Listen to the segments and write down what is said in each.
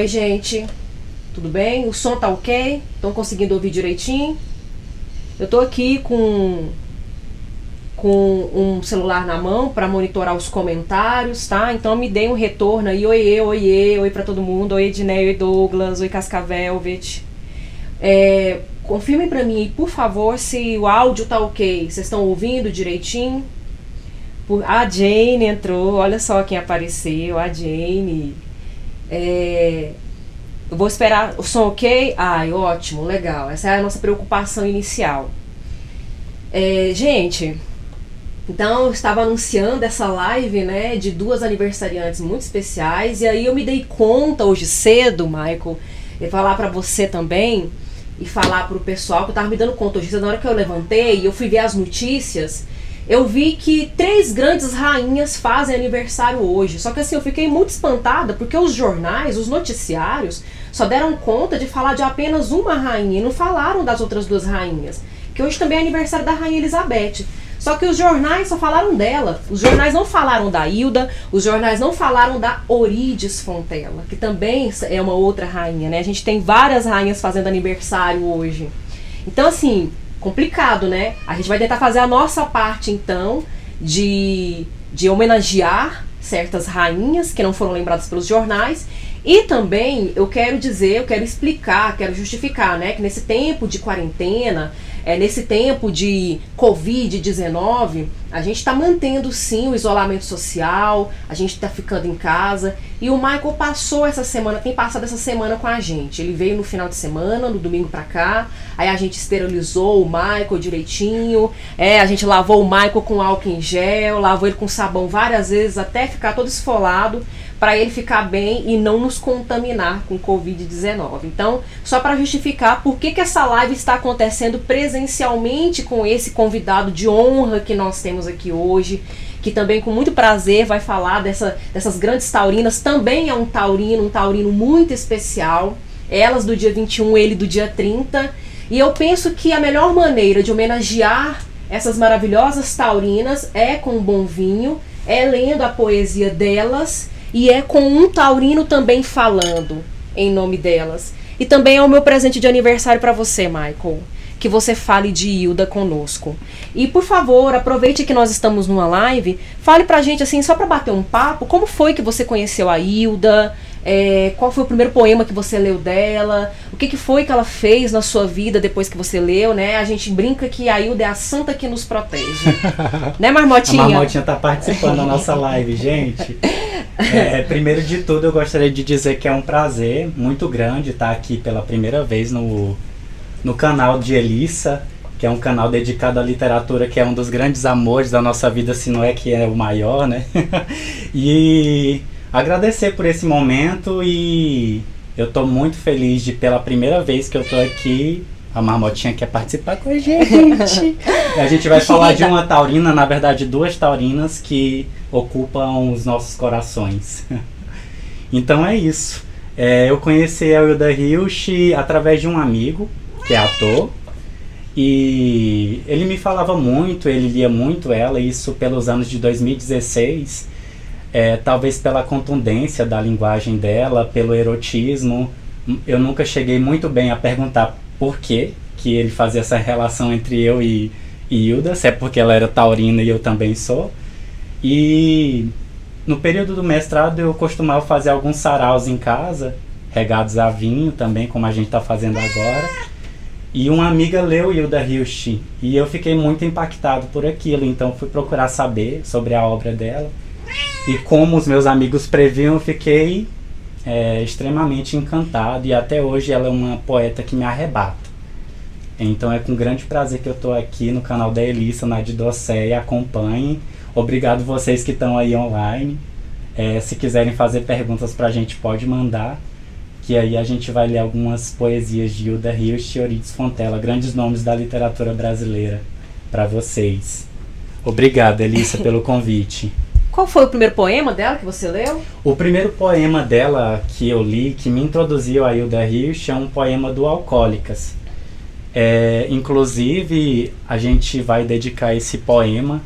Oi, gente. Tudo bem? O som tá ok? Estão conseguindo ouvir direitinho? Eu tô aqui com com um celular na mão para monitorar os comentários, tá? Então me dê um retorno aí, oiê, oiê, oi para todo mundo, oi Ednei, oi Douglas, oi Cascavelvet. É, confirmem para mim, por favor, se o áudio tá ok. Vocês estão ouvindo direitinho? A Jane entrou, olha só quem apareceu, a Jane. É, eu vou esperar o som ok? Ai, ótimo, legal. Essa é a nossa preocupação inicial. É, gente, então eu estava anunciando essa live, né, de duas aniversariantes muito especiais e aí eu me dei conta hoje cedo, Michael, e falar para você também e falar para o pessoal que eu tava me dando conta hoje cedo, na hora que eu levantei e eu fui ver as notícias, eu vi que três grandes rainhas fazem aniversário hoje. Só que assim, eu fiquei muito espantada porque os jornais, os noticiários, só deram conta de falar de apenas uma rainha e não falaram das outras duas rainhas. Que hoje também é aniversário da Rainha Elizabeth. Só que os jornais só falaram dela. Os jornais não falaram da Hilda, os jornais não falaram da Orides Fontela, que também é uma outra rainha, né? A gente tem várias rainhas fazendo aniversário hoje. Então, assim, complicado, né? A gente vai tentar fazer a nossa parte, então, de, de homenagear certas rainhas que não foram lembradas pelos jornais e também eu quero dizer, eu quero explicar, quero justificar, né, que nesse tempo de quarentena, é, nesse tempo de Covid-19, a gente está mantendo sim o isolamento social, a gente está ficando em casa. E o Michael passou essa semana, tem passado essa semana com a gente. Ele veio no final de semana, no domingo pra cá. Aí a gente esterilizou o Michael direitinho. É, a gente lavou o Michael com álcool em gel, lavou ele com sabão várias vezes até ficar todo esfolado para ele ficar bem e não nos contaminar com Covid-19. Então, só para justificar por que, que essa live está acontecendo presencialmente com esse convidado de honra que nós temos aqui hoje, que também com muito prazer vai falar dessa, dessas grandes taurinas. Também é um taurino, um taurino muito especial. Elas do dia 21, ele do dia 30. E eu penso que a melhor maneira de homenagear essas maravilhosas taurinas é com um bom vinho, é lendo a poesia delas e é com um taurino também falando em nome delas. E também é o meu presente de aniversário para você, Michael. Que você fale de Hilda conosco. E por favor, aproveite que nós estamos numa live, fale pra gente assim, só para bater um papo, como foi que você conheceu a Hilda? É, qual foi o primeiro poema que você leu dela? O que, que foi que ela fez na sua vida depois que você leu, né? A gente brinca que a Hilda é a santa que nos protege. né, Marmotinha? A Marmotinha tá participando da nossa live, gente. É, primeiro de tudo, eu gostaria de dizer que é um prazer muito grande estar aqui pela primeira vez no, no canal de Elissa, que é um canal dedicado à literatura, que é um dos grandes amores da nossa vida, se não é que é o maior, né? e agradecer por esse momento e eu estou muito feliz de pela primeira vez que eu estou aqui a Marmotinha quer participar com a gente. a gente vai falar de uma taurina, na verdade, duas taurinas que ocupam os nossos corações. então é isso. É, eu conheci a Hilda Hilsch através de um amigo, que é ator. E ele me falava muito, ele lia muito ela, isso pelos anos de 2016. É, talvez pela contundência da linguagem dela, pelo erotismo. Eu nunca cheguei muito bem a perguntar por que que ele fazia essa relação entre eu e, Hilda, se é porque ela era taurina e eu também sou. E no período do mestrado eu costumava fazer alguns saraus em casa, regados a vinho também, como a gente está fazendo agora. E uma amiga leu Hilda Hilst e eu fiquei muito impactado por aquilo, então fui procurar saber sobre a obra dela. E como os meus amigos previam, fiquei é, extremamente encantado e até hoje ela é uma poeta que me arrebata. Então é com grande prazer que eu estou aqui no canal da Elissa, na de Docé, acompanhe. Obrigado vocês que estão aí online. É, se quiserem fazer perguntas para a gente, pode mandar. Que aí a gente vai ler algumas poesias de Hilda Rios e Euridice Fontela, grandes nomes da literatura brasileira, para vocês. Obrigado, Elissa, pelo convite. Qual foi o primeiro poema dela que você leu? O primeiro poema dela que eu li, que me introduziu a Hilda Hirsch, é um poema do Alcoólicas. É, inclusive, a gente vai dedicar esse poema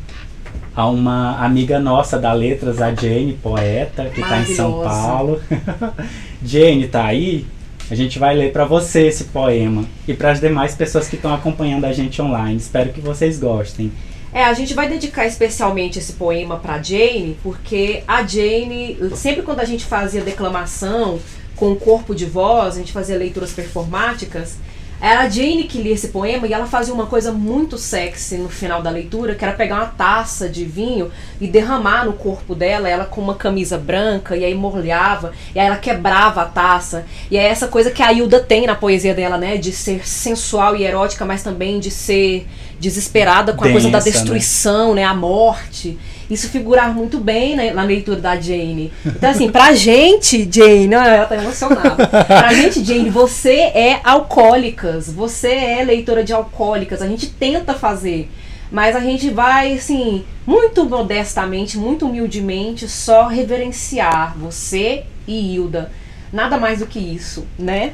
a uma amiga nossa da Letras, a Jane, poeta, que está em São Paulo. Jane, tá aí? A gente vai ler para você esse poema e para as demais pessoas que estão acompanhando a gente online. Espero que vocês gostem. É, a gente vai dedicar especialmente esse poema para Jane, porque a Jane, sempre quando a gente fazia declamação com corpo de voz, a gente fazia leituras performáticas, era a Jane que lia esse poema e ela fazia uma coisa muito sexy no final da leitura, que era pegar uma taça de vinho e derramar no corpo dela, ela com uma camisa branca, e aí molhava, e aí ela quebrava a taça. E é essa coisa que a Hilda tem na poesia dela, né? De ser sensual e erótica, mas também de ser desesperada com a coisa da né? destruição, né? né? A morte isso figurar muito bem né, na leitura da Jane. Então, assim, pra gente, Jane, ela tá emocionada. Pra gente, Jane, você é alcoólicas, você é leitora de alcoólicas, a gente tenta fazer. Mas a gente vai, assim, muito modestamente, muito humildemente, só reverenciar você e Hilda. Nada mais do que isso, né?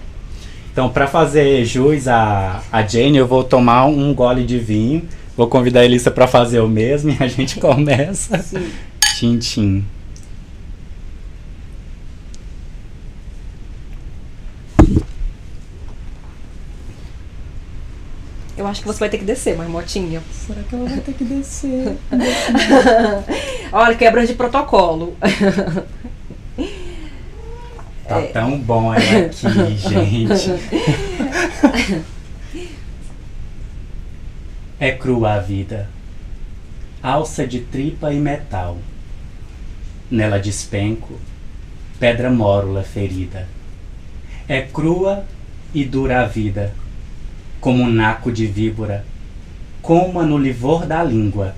Então, para fazer jus a, a Jane, eu vou tomar um gole de vinho Vou convidar a Elissa para fazer o mesmo e a gente começa. Sim. Tchim, tchim. Eu acho que você vai ter que descer, Marmotinha. Será que ela vai ter que descer? Olha, quebra de protocolo. Tá é. tão bom ela aqui, gente. É crua a vida, alça de tripa e metal. Nela despenco, pedra mórula ferida. É crua e dura a vida, como um naco de víbora, coma no livor da língua.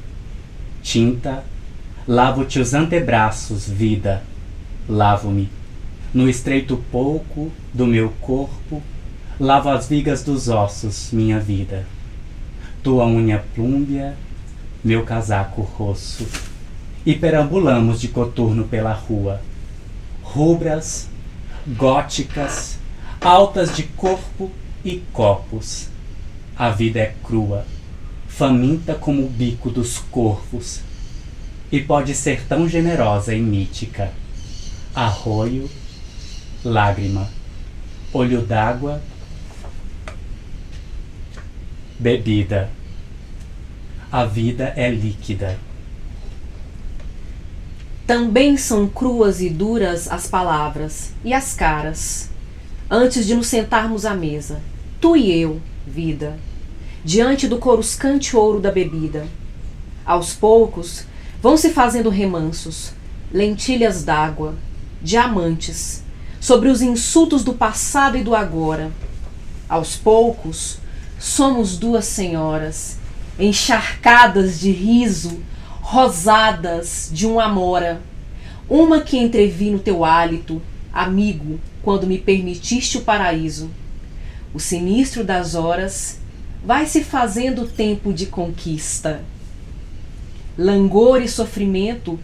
Tinta, lavo-te os antebraços, vida, lavo-me. No estreito pouco do meu corpo, lavo as vigas dos ossos, minha vida tua unha plúmbia, meu casaco roço, e perambulamos de coturno pela rua, rubras, góticas, altas de corpo e copos. A vida é crua, faminta como o bico dos corvos, e pode ser tão generosa e mítica. Arroio, lágrima, olho d'água bebida. A vida é líquida. Também são cruas e duras as palavras e as caras. Antes de nos sentarmos à mesa, tu e eu, vida, diante do coruscante ouro da bebida. Aos poucos, vão se fazendo remansos, lentilhas d'água, diamantes, sobre os insultos do passado e do agora. Aos poucos, Somos duas senhoras, encharcadas de riso, rosadas de um amora. Uma que entrevi no teu hálito, amigo, quando me permitiste o paraíso. O sinistro das horas vai se fazendo tempo de conquista. Langor e sofrimento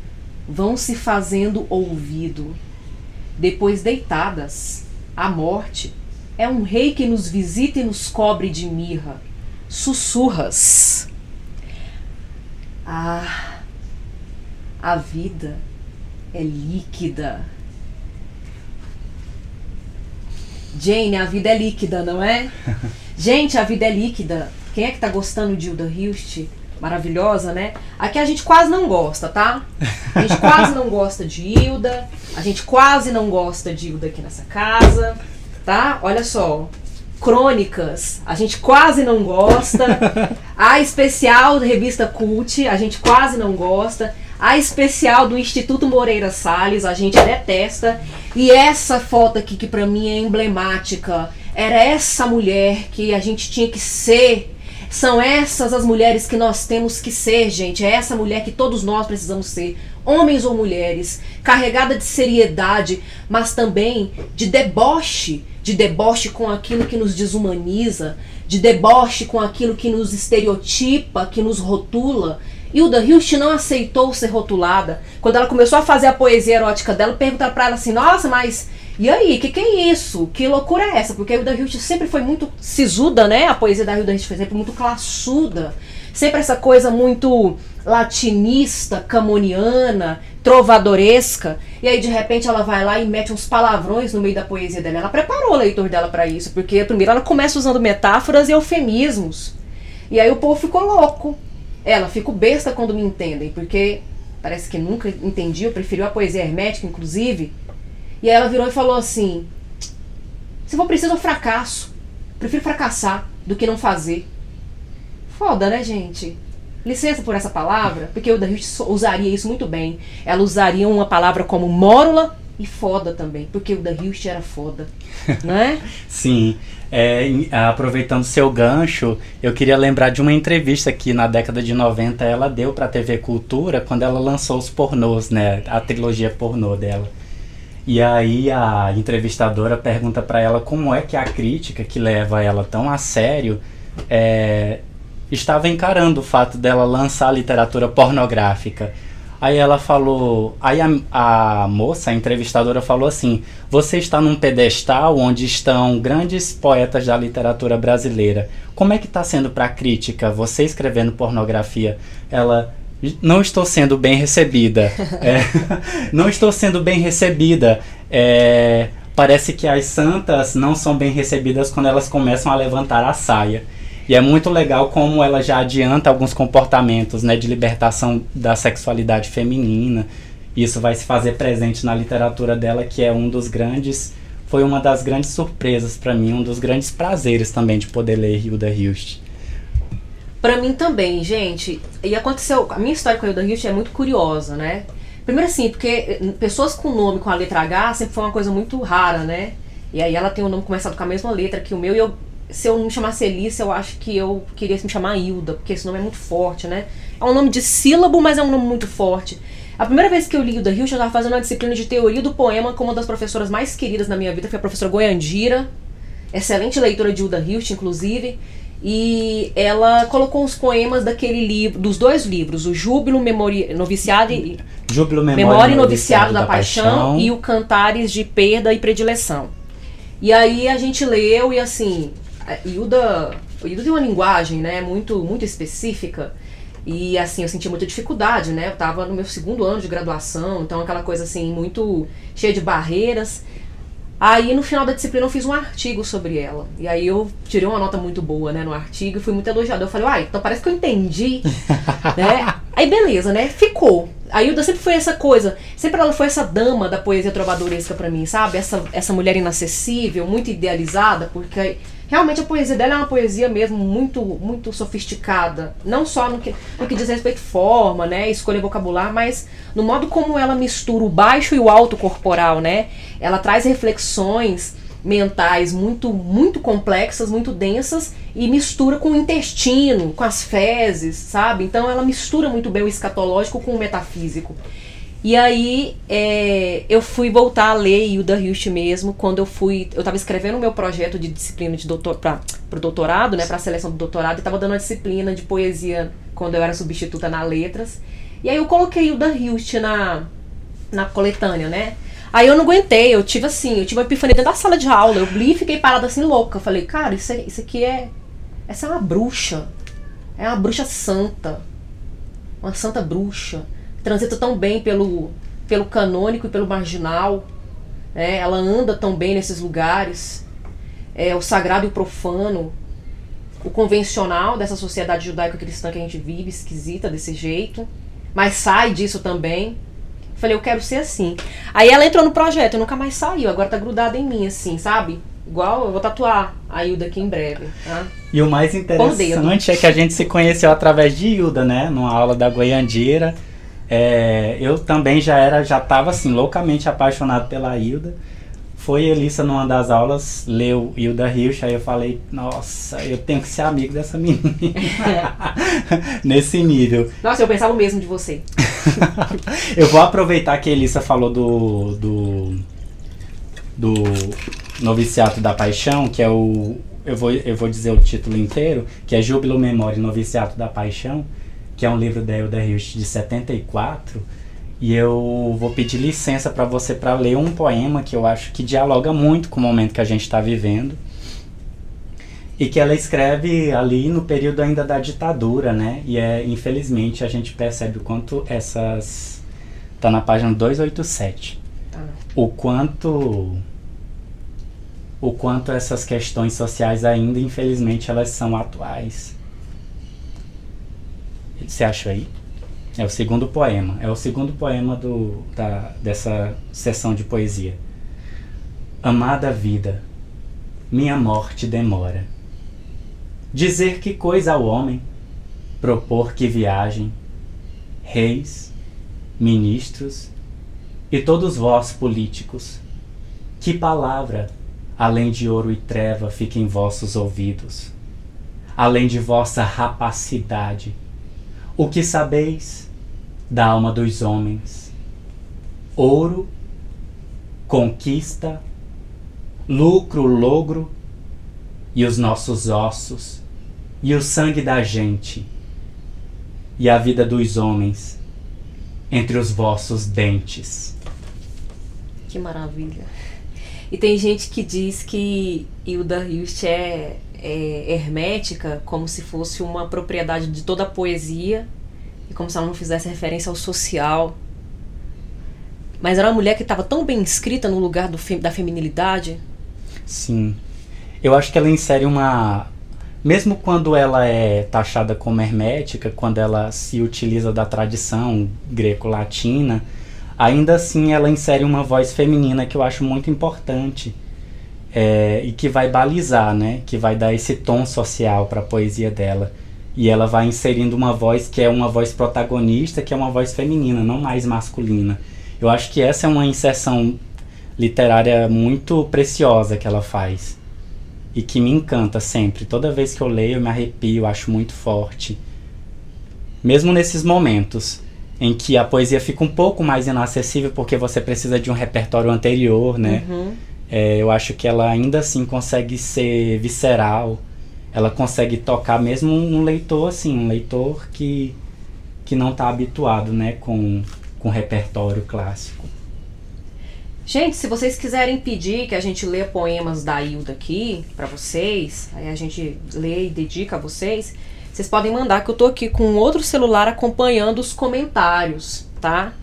vão se fazendo ouvido. Depois deitadas, a morte é um rei que nos visita e nos cobre de mirra. Sussurras. Ah, a vida é líquida. Jane, a vida é líquida, não é? Gente, a vida é líquida. Quem é que tá gostando de Hilda Hilst? Maravilhosa, né? Aqui a gente quase não gosta, tá? A gente quase não gosta de Hilda. A gente quase não gosta de Hilda aqui nessa casa tá? Olha só. Crônicas, a gente quase não gosta. A especial da revista Cult, a gente quase não gosta. A especial do Instituto Moreira Salles, a gente detesta. E essa foto aqui que para mim é emblemática, era essa mulher que a gente tinha que ser. São essas as mulheres que nós temos que ser, gente. É essa mulher que todos nós precisamos ser homens ou mulheres, carregada de seriedade, mas também de deboche, de deboche com aquilo que nos desumaniza, de deboche com aquilo que nos estereotipa, que nos rotula. Hilda Hilst não aceitou ser rotulada. Quando ela começou a fazer a poesia erótica dela, perguntaram para ela assim: Nossa, mas e aí, o que, que é isso? Que loucura é essa? Porque a Hilda Hilst sempre foi muito sisuda, né? A poesia da Hilda Hilst foi sempre muito classuda. Sempre essa coisa muito latinista, camoniana, trovadoresca, e aí de repente ela vai lá e mete uns palavrões no meio da poesia dela. Ela preparou o leitor dela para isso, porque primeiro ela começa usando metáforas e eufemismos. E aí o povo ficou louco. Ela, fico besta quando me entendem, porque parece que nunca entendiu, preferiu a poesia hermética, inclusive. E aí ela virou e falou assim: Se for preciso, eu fracasso. Prefiro fracassar do que não fazer. Foda, né, gente? Licença por essa palavra, porque o da usaria isso muito bem. Ela usaria uma palavra como mórula e foda também, porque o da Hilst era foda, né? Sim. É, aproveitando seu gancho, eu queria lembrar de uma entrevista que na década de 90 ela deu para a TV Cultura quando ela lançou os pornôs, né? A trilogia pornô dela. E aí a entrevistadora pergunta para ela como é que a crítica que leva ela tão a sério é, estava encarando o fato dela lançar literatura pornográfica. Aí ela falou, aí a, a, moça, a entrevistadora falou assim: "Você está num pedestal onde estão grandes poetas da literatura brasileira. Como é que está sendo para a crítica você escrevendo pornografia?" Ela não estou sendo bem recebida. é, não estou sendo bem recebida. É, parece que as santas não são bem recebidas quando elas começam a levantar a saia. E é muito legal como ela já adianta alguns comportamentos né, de libertação da sexualidade feminina. Isso vai se fazer presente na literatura dela, que é um dos grandes. Foi uma das grandes surpresas para mim, um dos grandes prazeres também de poder ler Hilda Hilst. Para mim também, gente. E aconteceu. A minha história com a Hilda Hilst é muito curiosa, né? Primeiro assim, porque eh, pessoas com nome com a letra H sempre foi uma coisa muito rara, né? E aí ela tem o nome começado com a mesma letra que o meu e eu se eu me chamasse Elissa, eu acho que eu queria me chamar Hilda, porque esse nome é muito forte, né? É um nome de sílabo, mas é um nome muito forte. A primeira vez que eu li Hilda Hilst, eu estava fazendo uma disciplina de teoria do poema com uma das professoras mais queridas na minha vida, foi a professora Goiandira, excelente leitora de Hilda Hilst, inclusive. E ela colocou os poemas daquele livro, dos dois livros, o Júbilo Memori Noviciado e Júbilo Memória, Memória e Noviciado da, da Paixão, Paixão e o Cantares de Perda e Predileção. E aí a gente leu e assim, Hilda, Hilda tem uma linguagem, né, muito, muito específica. E assim, eu senti muita dificuldade, né? Eu tava no meu segundo ano de graduação, então aquela coisa assim, muito cheia de barreiras. Aí no final da disciplina eu fiz um artigo sobre ela. E aí eu tirei uma nota muito boa, né, no artigo e fui muito elogiada. Eu falei, uai, então parece que eu entendi, né? Aí beleza, né? Ficou. A Hilda sempre foi essa coisa, sempre ela foi essa dama da poesia trovadoresca para mim, sabe? Essa, essa mulher inacessível, muito idealizada, porque realmente a poesia dela é uma poesia mesmo muito muito sofisticada, não só no que, no que diz respeito à forma, né, escolha vocabular, mas no modo como ela mistura o baixo e o alto corporal, né? Ela traz reflexões mentais muito muito complexas, muito densas e mistura com o intestino, com as fezes, sabe? Então ela mistura muito bem o escatológico com o metafísico. E aí é, eu fui voltar a ler Hilda Hilst mesmo quando eu fui. Eu estava escrevendo o meu projeto de disciplina de doutor, para o doutorado, né? Para a seleção do doutorado, e estava dando uma disciplina de poesia quando eu era substituta na letras. E aí eu coloquei Hilda Hilst na, na coletânea, né? Aí eu não aguentei, eu tive assim, eu tive uma epifania dentro da sala de aula. Eu li e fiquei parada assim louca. Eu falei, cara, isso, é, isso aqui é. Essa é uma bruxa. É uma bruxa santa. Uma santa bruxa transita tão bem pelo, pelo canônico e pelo marginal. Né? Ela anda tão bem nesses lugares. É, o sagrado e o profano. O convencional dessa sociedade judaico-cristã que a gente vive, esquisita desse jeito. Mas sai disso também. Falei, eu quero ser assim. Aí ela entrou no projeto, nunca mais saiu, agora tá grudada em mim, assim, sabe? Igual eu vou tatuar a Hilda aqui em breve. Tá? E o mais interessante é que a gente se conheceu através de Hilda, né? Numa aula da Goiandira. É, eu também já era, já estava assim, loucamente apaixonado pela Hilda. Foi Elissa numa das aulas, leu Hilda Hirsch, aí eu falei, nossa, eu tenho que ser amigo dessa menina. Nesse nível. Nossa, eu pensava o mesmo de você. eu vou aproveitar que a Elissa falou do, do, do Noviciato da Paixão, que é o. Eu vou, eu vou dizer o título inteiro, que é Júbilo Memória e Noviciato da Paixão que é um livro da Hilda Hilst de 74, e eu vou pedir licença para você para ler um poema que eu acho que dialoga muito com o momento que a gente está vivendo, E que ela escreve ali no período ainda da ditadura, né? E é, infelizmente, a gente percebe o quanto essas. Tá na página 287. Tá. O quanto. O quanto essas questões sociais ainda, infelizmente, elas são atuais. Você acha aí? É o segundo poema. É o segundo poema do, da, dessa sessão de poesia. Amada vida, minha morte demora Dizer que coisa ao homem, propor que viagem, reis, ministros e todos vós políticos, que palavra, além de ouro e treva, fica em vossos ouvidos, além de vossa rapacidade, o que sabeis da alma dos homens? Ouro, conquista, lucro, logro e os nossos ossos, e o sangue da gente, e a vida dos homens entre os vossos dentes. Que maravilha. E tem gente que diz que Hilda Hilst é, é hermética, como se fosse uma propriedade de toda a poesia, e como se ela não fizesse referência ao social. Mas era uma mulher que estava tão bem escrita no lugar do, da feminilidade. Sim. Eu acho que ela insere uma. Mesmo quando ela é taxada como hermética, quando ela se utiliza da tradição greco-latina, ainda assim ela insere uma voz feminina que eu acho muito importante é, e que vai balizar, né? Que vai dar esse tom social para a poesia dela. E ela vai inserindo uma voz que é uma voz protagonista, que é uma voz feminina, não mais masculina. Eu acho que essa é uma inserção literária muito preciosa que ela faz e que me encanta sempre. Toda vez que eu leio, eu me arrepio, acho muito forte. Mesmo nesses momentos em que a poesia fica um pouco mais inacessível porque você precisa de um repertório anterior, né? Uhum. É, eu acho que ela ainda assim consegue ser visceral. Ela consegue tocar mesmo um leitor assim, um leitor que, que não está habituado, né, com, com repertório clássico. Gente, se vocês quiserem pedir que a gente lê poemas da Hilda aqui para vocês, aí a gente lê e dedica a vocês, vocês podem mandar que eu tô aqui com outro celular acompanhando os comentários, tá?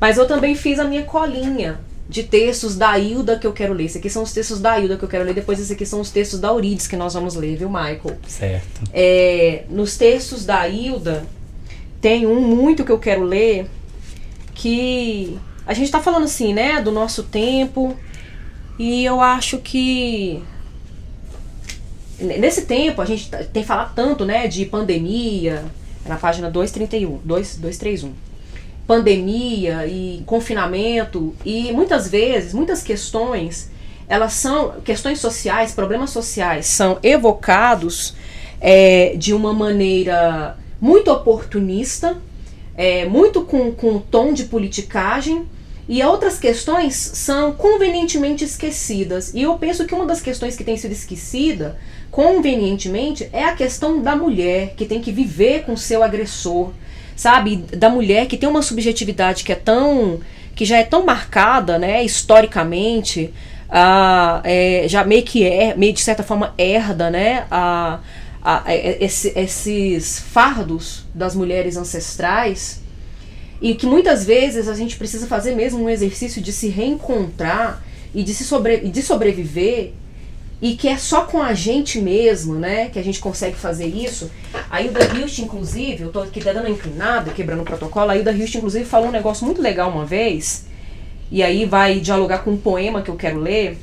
Mas eu também fiz a minha colinha de textos da Hilda que eu quero ler. Esses aqui são os textos da Hilda que eu quero ler. Depois, esses aqui são os textos da Eurides que nós vamos ler, viu, Michael? Certo. É, nos textos da Hilda, tem um muito que eu quero ler que a gente está falando assim, né, do nosso tempo, e eu acho que nesse tempo a gente tá, tem falado tanto, né, de pandemia, na página 231, 231. Pandemia e confinamento e muitas vezes, muitas questões, elas são questões sociais, problemas sociais são evocados é, de uma maneira muito oportunista, é, muito com, com tom de politicagem e outras questões são convenientemente esquecidas. E eu penso que uma das questões que tem sido esquecida, convenientemente, é a questão da mulher que tem que viver com seu agressor, sabe? Da mulher que tem uma subjetividade que é tão. que já é tão marcada, né, historicamente, a, é, já meio que é, meio de certa forma herda, né, a, a, a esse, esses fardos das mulheres ancestrais e que muitas vezes a gente precisa fazer mesmo um exercício de se reencontrar e de, se sobre, de sobreviver e que é só com a gente mesmo, né, que a gente consegue fazer isso. A Hilda Hilst, inclusive, eu tô aqui dando uma inclinada, quebrando o protocolo, a Hilda Hilst, inclusive, falou um negócio muito legal uma vez, e aí vai dialogar com um poema que eu quero ler.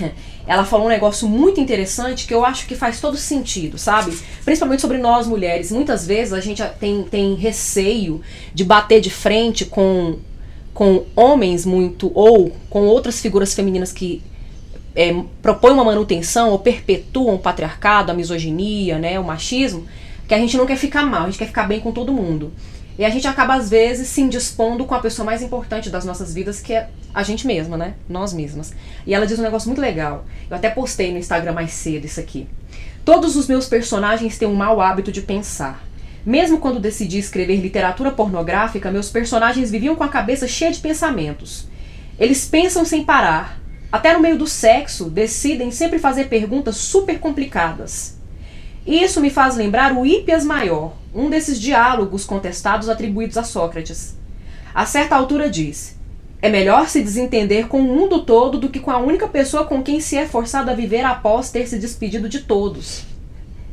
ela falou um negócio muito interessante que eu acho que faz todo sentido, sabe? Principalmente sobre nós mulheres. Muitas vezes a gente tem, tem receio de bater de frente com, com homens muito, ou com outras figuras femininas que é, propõem uma manutenção ou perpetuam o patriarcado, a misoginia, né, o machismo, que a gente não quer ficar mal, a gente quer ficar bem com todo mundo. E a gente acaba, às vezes, se indispondo com a pessoa mais importante das nossas vidas, que é a gente mesma, né? Nós mesmas. E ela diz um negócio muito legal. Eu até postei no Instagram mais cedo isso aqui. Todos os meus personagens têm um mau hábito de pensar. Mesmo quando decidi escrever literatura pornográfica, meus personagens viviam com a cabeça cheia de pensamentos. Eles pensam sem parar, até no meio do sexo, decidem sempre fazer perguntas super complicadas. Isso me faz lembrar o Hípias Maior, um desses diálogos contestados atribuídos a Sócrates. A certa altura diz: É melhor se desentender com o mundo todo do que com a única pessoa com quem se é forçado a viver após ter se despedido de todos.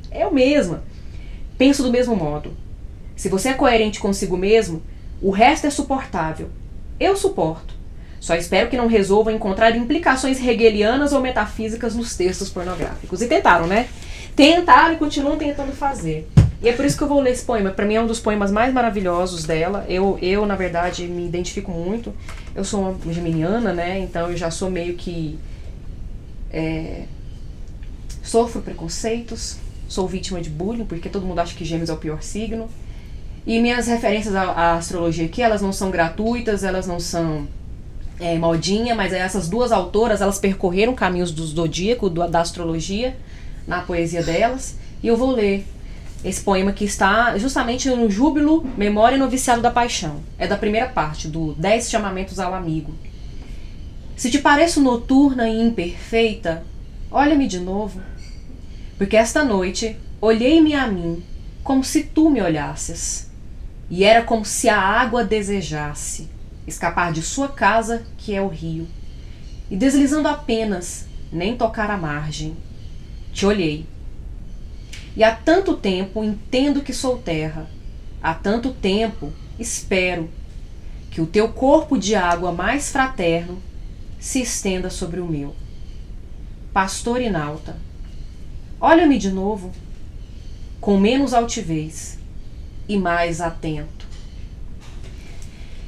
Eu mesma penso do mesmo modo. Se você é coerente consigo mesmo, o resto é suportável. Eu suporto. Só espero que não resolva encontrar implicações hegelianas ou metafísicas nos textos pornográficos. E tentaram, né? Tentaram e continuam tentando fazer. E é por isso que eu vou ler esse poema. Para mim é um dos poemas mais maravilhosos dela. Eu, eu, na verdade, me identifico muito. Eu sou uma geminiana, né? Então eu já sou meio que. É, sofro preconceitos, sou vítima de bullying, porque todo mundo acha que Gêmeos é o pior signo. E minhas referências à, à astrologia aqui, elas não são gratuitas, elas não são é, modinha, mas essas duas autoras, elas percorreram caminhos do zodíaco, do, da astrologia, na poesia delas. E eu vou ler esse poema que está justamente no Júbilo, Memória e Noviciado da Paixão. É da primeira parte, do Dez Chamamentos ao Amigo. Se te pareço noturna e imperfeita, olha-me de novo. Porque esta noite olhei-me a mim como se tu me olhasses. E era como se a água desejasse escapar de sua casa, que é o rio, e deslizando apenas, nem tocar a margem. Te olhei. E há tanto tempo entendo que sou terra, há tanto tempo espero que o teu corpo de água mais fraterno se estenda sobre o meu. Pastor Inalta, olha-me de novo, com menos altivez e mais atento.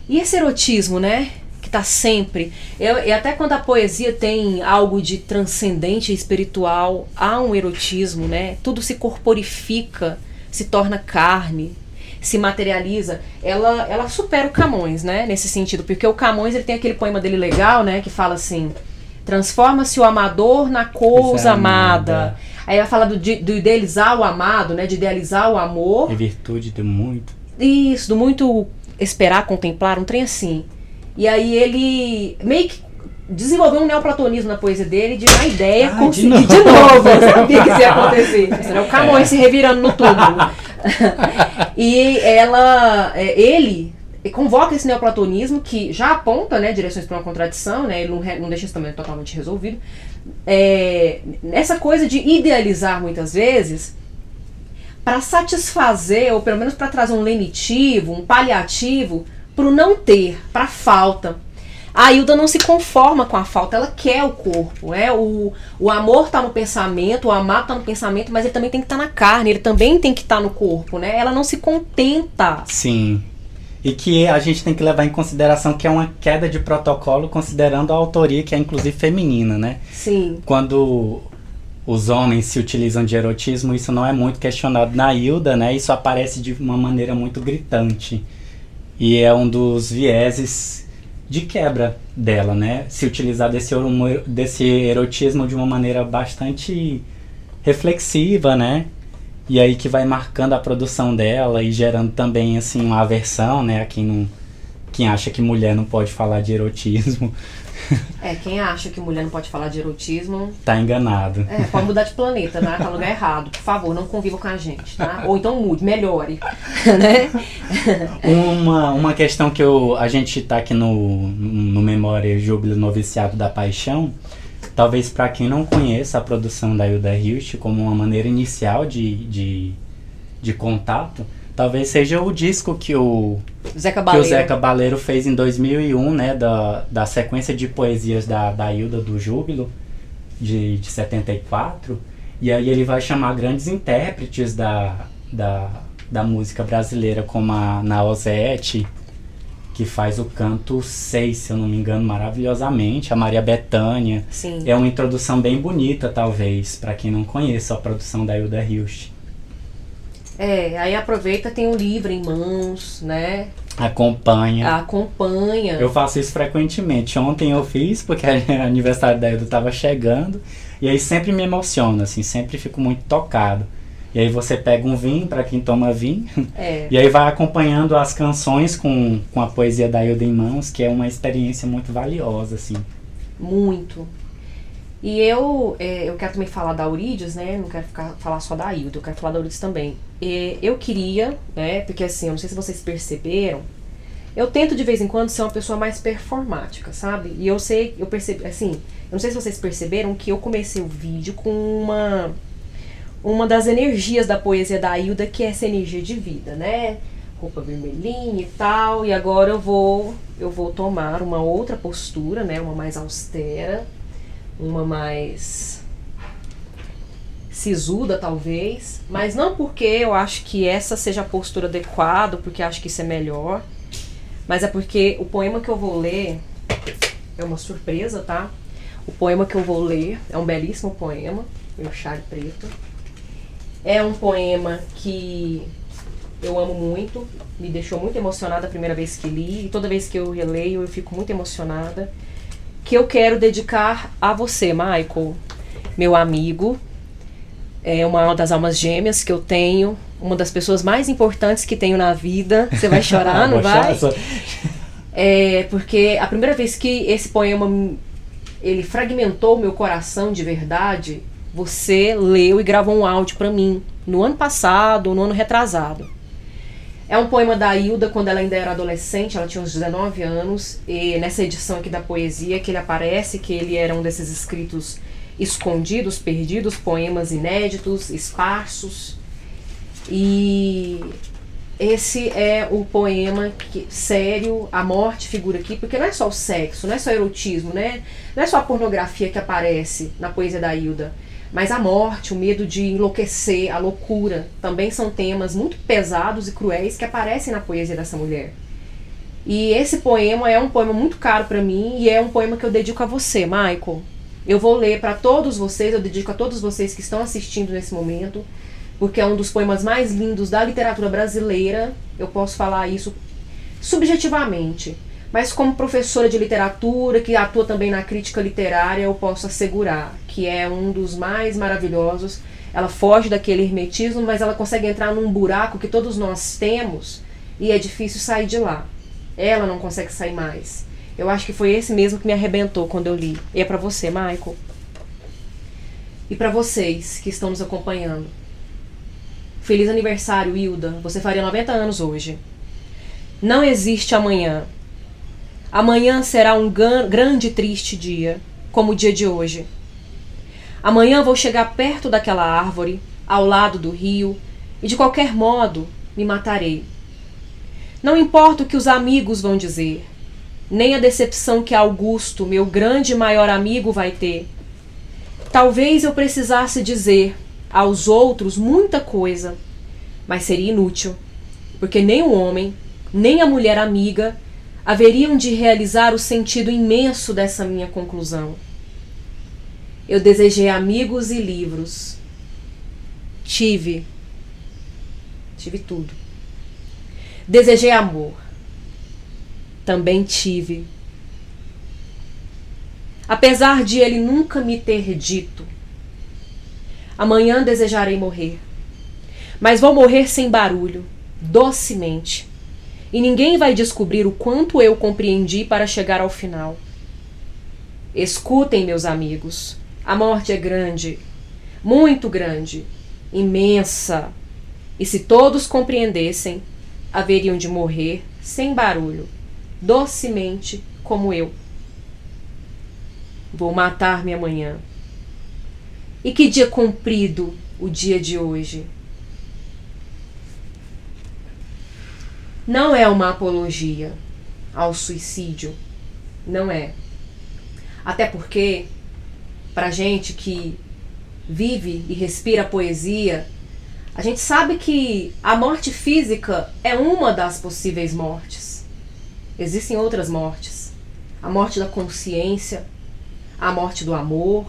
E esse erotismo, né? Que tá sempre. Eu, e até quando a poesia tem algo de transcendente e espiritual, há um erotismo, né? Tudo se corporifica, se torna carne, se materializa. Ela, ela supera o Camões, né? Nesse sentido. Porque o Camões ele tem aquele poema dele legal, né? Que fala assim. Transforma-se o amador na coisa amada. Aí ela fala do, do idealizar o amado, né? De idealizar o amor. É virtude do muito. Isso, do muito esperar, contemplar, um trem assim. E aí ele meio que desenvolveu um neoplatonismo na poesia dele de uma ideia ah, conseguir de novo. de novo. Eu sabia que isso ia acontecer. O Camões é. se revirando no tubo. e ela, é, ele convoca esse neoplatonismo que já aponta né, direções para uma contradição, né, ele não, não deixa isso também totalmente resolvido. É, essa coisa de idealizar muitas vezes para satisfazer, ou pelo menos para trazer um lenitivo, um paliativo, para o não ter, para a falta. A Hilda não se conforma com a falta, ela quer o corpo. É? O, o amor está no pensamento, o amar está no pensamento, mas ele também tem que estar tá na carne, ele também tem que estar tá no corpo. Né? Ela não se contenta. Sim. E que a gente tem que levar em consideração que é uma queda de protocolo, considerando a autoria, que é inclusive feminina, né? Sim. Quando os homens se utilizam de erotismo, isso não é muito questionado na Hilda, né? Isso aparece de uma maneira muito gritante. E é um dos vieses de quebra dela, né? Se utilizar desse, desse erotismo de uma maneira bastante reflexiva, né? E aí que vai marcando a produção dela e gerando também, assim, uma aversão, né? A quem, não, quem acha que mulher não pode falar de erotismo. É, quem acha que mulher não pode falar de erotismo. Tá enganado. É, pode mudar de planeta, né? Tá no lugar errado. Por favor, não conviva com a gente, tá? Ou então mude, melhore. né? Uma, uma questão que eu, a gente tá aqui no, no Memória Júbilo Noviciado da Paixão. Talvez para quem não conheça a produção da Hilda Hilst como uma maneira inicial de, de, de contato, talvez seja o disco que o Zeca que o Zeca Baleiro fez em 2001, né, da, da sequência de poesias da, da Hilda do Júbilo, de, de 74. E aí ele vai chamar grandes intérpretes da, da, da música brasileira, como a Naozete, que faz o canto 6, se eu não me engano, maravilhosamente. A Maria Bethânia. Sim. É uma introdução bem bonita, talvez, para quem não conhece a produção da Hilda Hilst. É, aí aproveita, tem um livro em mãos, né? Acompanha. Acompanha. Eu faço isso frequentemente. Ontem eu fiz, porque o aniversário da Edu estava chegando. E aí sempre me emociona, assim, sempre fico muito tocado. E aí você pega um vinho, para quem toma vinho, é. e aí vai acompanhando as canções com, com a poesia da Hilda em mãos, que é uma experiência muito valiosa, assim. Muito, E eu, é, eu quero também falar da Aurides, né? Não quero ficar, falar só da Ailton, eu quero falar da Aurides também. E eu queria, né? Porque assim, eu não sei se vocês perceberam, eu tento de vez em quando ser uma pessoa mais performática, sabe? E eu sei, eu percebi, assim, eu não sei se vocês perceberam que eu comecei o vídeo com uma uma das energias da poesia da Hilda, que é essa energia de vida, né? Roupa vermelhinha e tal. E agora eu vou eu vou tomar uma outra postura, né? Uma mais austera, uma mais sisuda talvez, mas não porque eu acho que essa seja a postura adequada, porque acho que isso é melhor mas é porque o poema que eu vou ler é uma surpresa, tá? O poema que eu vou ler é um belíssimo poema, Meu Chá Preto. É um poema que eu amo muito, me deixou muito emocionada a primeira vez que li, e toda vez que eu releio eu fico muito emocionada. Que eu quero dedicar a você, Michael, meu amigo, é uma das almas gêmeas que eu tenho, uma das pessoas mais importantes que tenho na vida. Você vai chorar, não vai? É, porque a primeira vez que esse poema ele fragmentou meu coração de verdade, você leu e gravou um áudio para mim no ano passado, no ano retrasado. É um poema da Hilda quando ela ainda era adolescente, ela tinha uns 19 anos, e nessa edição aqui da poesia que ele aparece que ele era um desses escritos escondidos, perdidos, poemas inéditos, esparsos. E esse é o poema que, sério, a morte figura aqui, porque não é só o sexo, não é só o erotismo, né? Não é só a pornografia que aparece na poesia da Hilda, mas a morte, o medo de enlouquecer, a loucura, também são temas muito pesados e cruéis que aparecem na poesia dessa mulher. E esse poema é um poema muito caro para mim e é um poema que eu dedico a você, Michael. Eu vou ler para todos vocês, eu dedico a todos vocês que estão assistindo nesse momento porque é um dos poemas mais lindos da literatura brasileira. Eu posso falar isso subjetivamente, mas como professora de literatura, que atua também na crítica literária, eu posso assegurar que é um dos mais maravilhosos. Ela foge daquele hermetismo, mas ela consegue entrar num buraco que todos nós temos e é difícil sair de lá. Ela não consegue sair mais. Eu acho que foi esse mesmo que me arrebentou quando eu li. E é para você, Michael. E para vocês que estão nos acompanhando. Feliz aniversário, Hilda. Você faria 90 anos hoje. Não existe amanhã. Amanhã será um grande e triste dia, como o dia de hoje. Amanhã vou chegar perto daquela árvore, ao lado do rio, e de qualquer modo me matarei. Não importa o que os amigos vão dizer, nem a decepção que Augusto, meu grande e maior amigo, vai ter. Talvez eu precisasse dizer aos outros muita coisa, mas seria inútil, porque nem o homem, nem a mulher amiga haveriam de realizar o sentido imenso dessa minha conclusão. Eu desejei amigos e livros. Tive. Tive tudo. Desejei amor. Também tive. Apesar de ele nunca me ter dito, Amanhã desejarei morrer. Mas vou morrer sem barulho, docemente. E ninguém vai descobrir o quanto eu compreendi para chegar ao final. Escutem, meus amigos. A morte é grande, muito grande, imensa. E se todos compreendessem, haveriam de morrer sem barulho, docemente como eu. Vou matar-me amanhã. E que dia comprido o dia de hoje. Não é uma apologia ao suicídio. Não é. Até porque, para gente que vive e respira poesia, a gente sabe que a morte física é uma das possíveis mortes. Existem outras mortes. A morte da consciência, a morte do amor,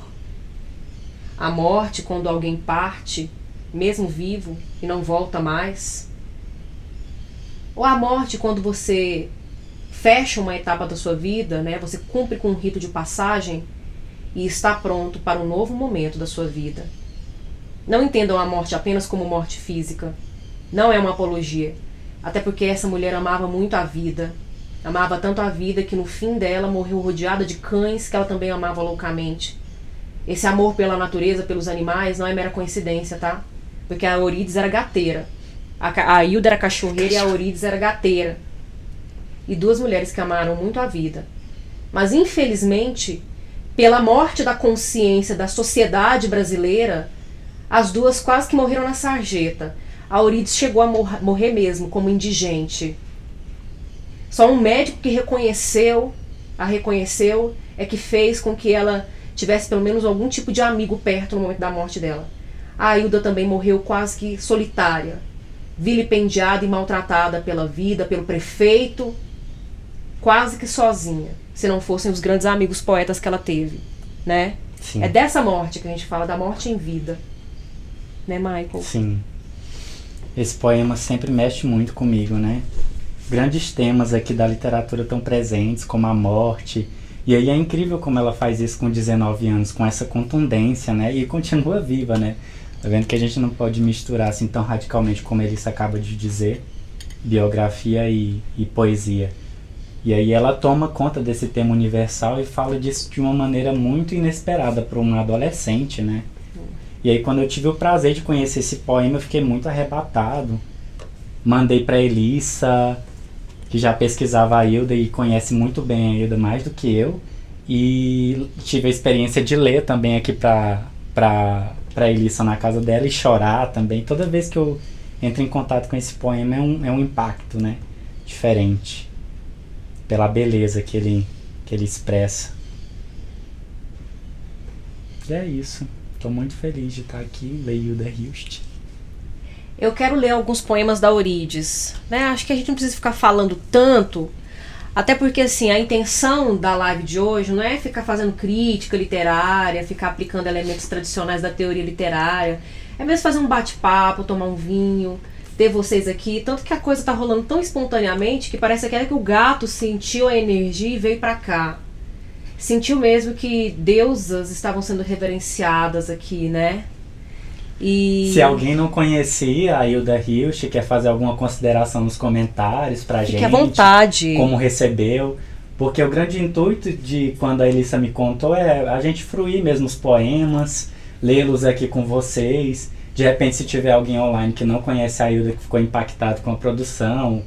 a morte quando alguém parte, mesmo vivo, e não volta mais. Ou a morte quando você fecha uma etapa da sua vida, né? Você cumpre com um rito de passagem e está pronto para um novo momento da sua vida. Não entendam a morte apenas como morte física. Não é uma apologia. Até porque essa mulher amava muito a vida. Amava tanto a vida que no fim dela morreu rodeada de cães que ela também amava loucamente. esse amor pela natureza, pelos animais, não é mera coincidência, tá? Porque a Eurides era gateira. A, a Hilda era cachorreira e a Eurides era gateira. E duas mulheres que amaram muito a vida. Mas infelizmente, pela morte da consciência da sociedade brasileira, as duas quase que morreram na sarjeta. A Eurides chegou a mor morrer mesmo como indigente. Só um médico que reconheceu, a reconheceu, é que fez com que ela tivesse pelo menos algum tipo de amigo perto no momento da morte dela. A Hilda também morreu quase que solitária, vilipendiada e maltratada pela vida, pelo prefeito, quase que sozinha, se não fossem os grandes amigos poetas que ela teve, né? Sim. É dessa morte que a gente fala, da morte em vida. Né, Michael? Sim. Esse poema sempre mexe muito comigo, né? Grandes temas aqui da literatura tão presentes, como a morte, e aí é incrível como ela faz isso com 19 anos, com essa contundência, né? E continua viva, né? Tá vendo que a gente não pode misturar assim tão radicalmente como Elissa acaba de dizer, biografia e, e poesia. E aí ela toma conta desse tema universal e fala disso de uma maneira muito inesperada para um adolescente, né? E aí quando eu tive o prazer de conhecer esse poema, eu fiquei muito arrebatado. Mandei para Elissa, já pesquisava a Hilda e conhece muito bem a Hilda mais do que eu. E tive a experiência de ler também aqui pra, pra, pra Elissa na casa dela e chorar também. Toda vez que eu entro em contato com esse poema é um, é um impacto, né? Diferente. Pela beleza que ele, que ele expressa. E é isso. Estou muito feliz de estar aqui, ler Hilda Hilst eu quero ler alguns poemas da Orides. Né? Acho que a gente não precisa ficar falando tanto, até porque assim, a intenção da live de hoje não é ficar fazendo crítica literária, ficar aplicando elementos tradicionais da teoria literária. É mesmo fazer um bate-papo, tomar um vinho, ter vocês aqui. Tanto que a coisa tá rolando tão espontaneamente que parece que, que o gato sentiu a energia e veio para cá. Sentiu mesmo que deusas estavam sendo reverenciadas aqui, né? E... Se alguém não conhecia a Hilda Hilst, quer fazer alguma consideração nos comentários pra Fique gente. à vontade. Como recebeu. Porque o grande intuito de quando a Elissa me contou é a gente fruir mesmo os poemas, lê-los aqui com vocês. De repente, se tiver alguém online que não conhece a Hilda, que ficou impactado com a produção,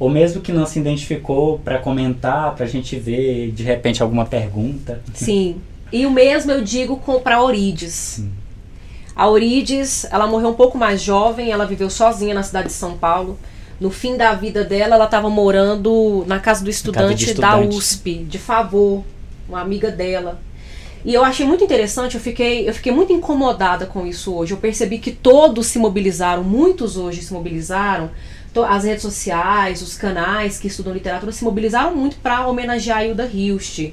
ou mesmo que não se identificou para comentar, para a gente ver de repente alguma pergunta. Sim. E o mesmo eu digo para Orides. Sim. A Orides, ela morreu um pouco mais jovem, ela viveu sozinha na cidade de São Paulo. No fim da vida dela, ela estava morando na casa do estudante, casa estudante, da USP, de favor, uma amiga dela. E eu achei muito interessante, eu fiquei, eu fiquei muito incomodada com isso hoje. Eu percebi que todos se mobilizaram, muitos hoje se mobilizaram. As redes sociais, os canais que estudam literatura se mobilizaram muito para homenagear a Hilda Hilst.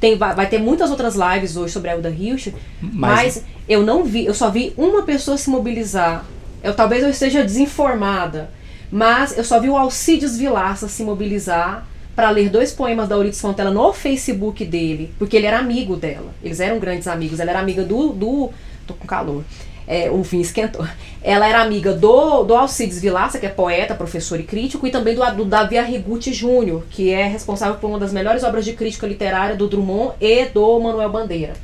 Tem, vai, vai, ter muitas outras lives hoje sobre a Hilda Hilst, mas, mas eu não vi, eu só vi uma pessoa se mobilizar. Eu talvez eu esteja desinformada, mas eu só vi o Alcides Vilaça se mobilizar para ler dois poemas da Euridice Fontela no Facebook dele, porque ele era amigo dela. Eles eram grandes amigos. Ela era amiga do. do tô com calor. É, o vinho esquentou. Ela era amiga do, do Alcides Vilaça, que é poeta, professor e crítico, e também do, do Davi Arrigucci Júnior, que é responsável por uma das melhores obras de crítica literária do Drummond e do Manuel Bandeira.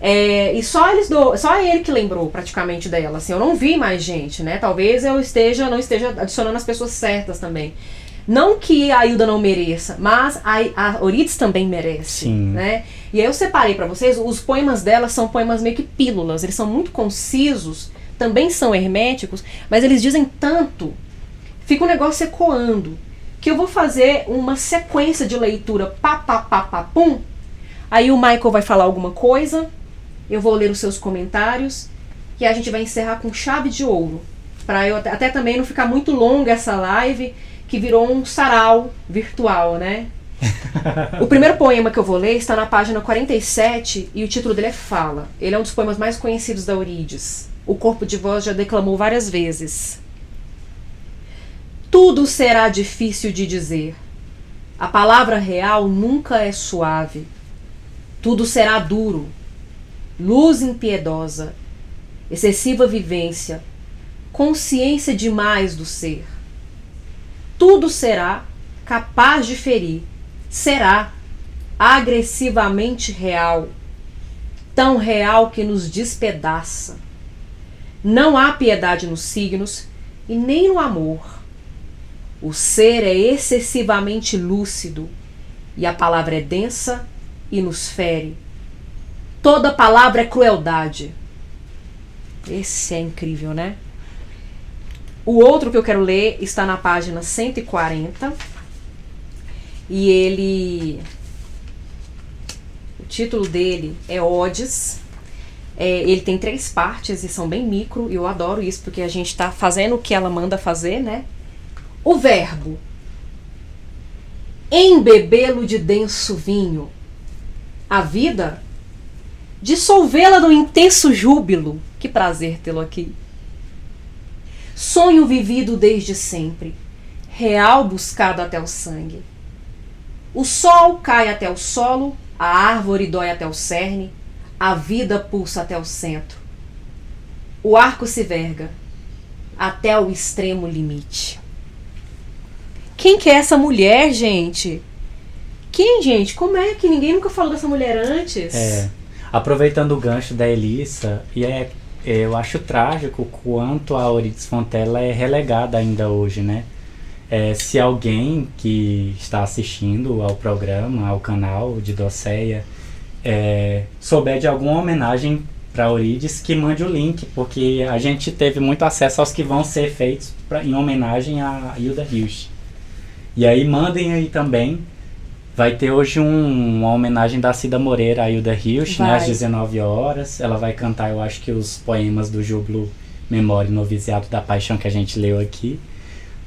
É, e só eles do, só ele que lembrou praticamente dela. Assim, eu não vi mais gente, né? Talvez eu esteja não esteja adicionando as pessoas certas também. Não que a Hilda não mereça, mas a, a Orides também merece, Sim. né? E aí eu separei para vocês, os poemas dela são poemas meio que pílulas, eles são muito concisos, também são herméticos, mas eles dizem tanto, fica um negócio ecoando, que eu vou fazer uma sequência de leitura pá, pá, pá, pá, pum. Aí o Michael vai falar alguma coisa, eu vou ler os seus comentários e a gente vai encerrar com chave de ouro. Para eu até, até também não ficar muito longa essa live, que virou um sarau virtual, né? o primeiro poema que eu vou ler está na página 47 e o título dele é Fala. Ele é um dos poemas mais conhecidos da Eurídice. O corpo de voz já declamou várias vezes. Tudo será difícil de dizer. A palavra real nunca é suave. Tudo será duro, luz impiedosa, excessiva vivência, consciência demais do ser. Tudo será capaz de ferir, será agressivamente real. tão real que nos despedaça. Não há piedade nos signos e nem no amor. O ser é excessivamente lúcido e a palavra é densa e nos fere. Toda palavra é crueldade. Esse é incrível, né? O outro que eu quero ler está na página 140. E ele. O título dele é Odes. É, ele tem três partes e são bem micro, e eu adoro isso porque a gente está fazendo o que ela manda fazer, né? O verbo. Embebê-lo de denso vinho. A vida. Dissolvê-la no intenso júbilo. Que prazer tê-lo aqui. Sonho vivido desde sempre. Real buscado até o sangue. O sol cai até o solo, a árvore dói até o cerne, a vida pulsa até o centro. O arco se verga até o extremo limite. Quem que é essa mulher, gente? Quem, gente? Como é que ninguém nunca falou dessa mulher antes? É. Aproveitando o gancho da Elissa, e é, eu acho trágico quanto a Euridice Fontella é relegada ainda hoje, né? É, se alguém que está assistindo ao programa, ao canal de Doceia, é, souber de alguma homenagem para Euridice, que mande o link, porque a gente teve muito acesso aos que vão ser feitos pra, em homenagem a Hilda Hilst. E aí mandem aí também. Vai ter hoje um, uma homenagem da Cida Moreira a Hilda Hilst, né, às 19 horas. Ela vai cantar, eu acho que os poemas do Júbilo Memória e Noviciato da Paixão que a gente leu aqui.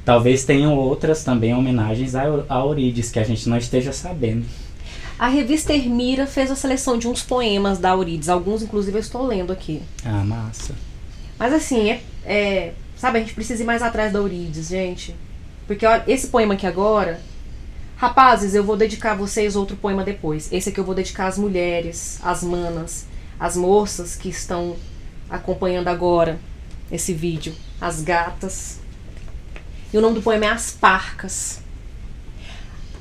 Talvez tenham outras também homenagens a, a Euridice, que a gente não esteja sabendo. A revista Ermira fez a seleção de uns poemas da Euridice. Alguns, inclusive, eu estou lendo aqui. Ah, massa. Mas assim, é, é, sabe, a gente precisa ir mais atrás da Euridice, gente. Porque olha, esse poema aqui agora. Rapazes, eu vou dedicar a vocês outro poema depois. Esse aqui eu vou dedicar às mulheres, às manas, às moças que estão acompanhando agora esse vídeo. As gatas. E o nome do poema é As Parcas.